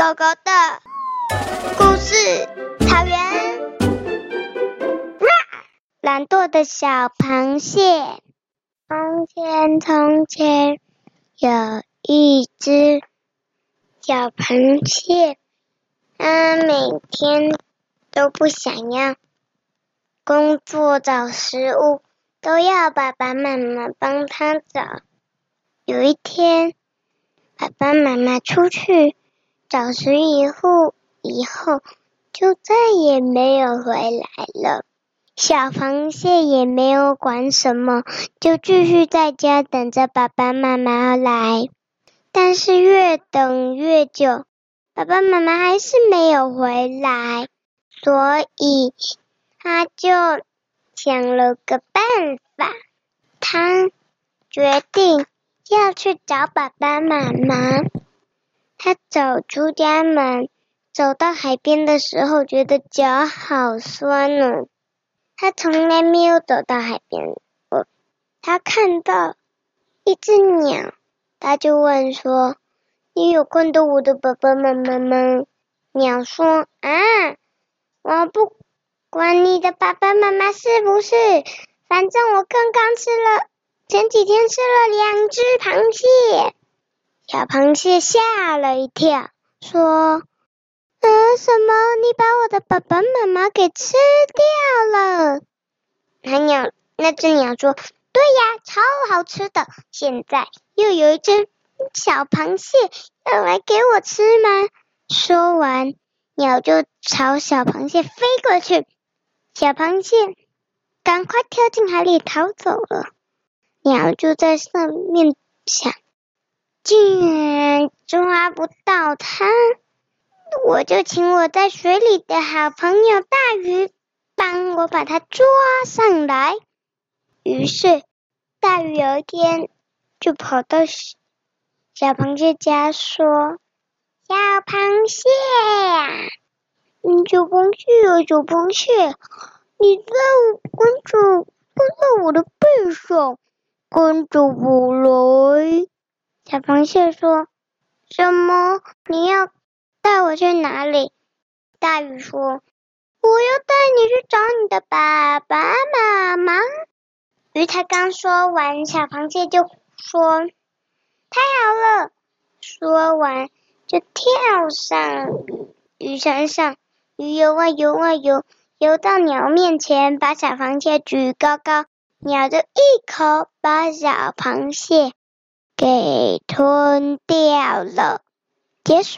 狗狗的故事，草原。懒惰的小螃蟹。从前，从前有一只小螃蟹，它每天都不想要工作找食物，都要爸爸妈妈帮它找。有一天，爸爸妈妈出去找食物以后，就再也没有回来了。小螃蟹也没有管什么，就继续在家等着爸爸妈妈来。但是越等越久，爸爸妈妈还是没有回来，所以他就想了个办法，他决定。要去找爸爸妈妈。他走出家门，走到海边的时候，觉得脚好酸呢。他从来没有走到海边过。他看到一只鸟，他就问说：“你有看到我的爸爸妈妈吗？”鸟说：“啊，我不管你的爸爸妈妈是不是，反正我刚刚吃了。”前几天吃了两只螃蟹，小螃蟹吓了一跳，说：“呃，什么？你把我的爸爸妈妈给吃掉了？”那鸟，那只鸟说：“对呀，超好吃的。现在又有一只小螃蟹要来给我吃吗？”说完，鸟就朝小螃蟹飞过去，小螃蟹赶快跳进海里逃走了。鸟就在上面想，竟然抓不到它，我就请我在水里的好朋友大鱼帮我把它抓上来。于是，大鱼有一天就跑到小螃蟹家说：“小螃蟹呀，嗯，小螃蟹啊，小螃蟹，你在跟着跟在我的背上。”跟着我来，小螃蟹说：“什么？你要带我去哪里？”大鱼说：“我要带你去找你的爸爸妈妈。”鱼才刚说完，小螃蟹就说：“太好了！”说完就跳上鱼身上，鱼游啊游啊游，游到鸟面前，把小螃蟹举高高。鸟就一口把小螃蟹给吞掉了，结束。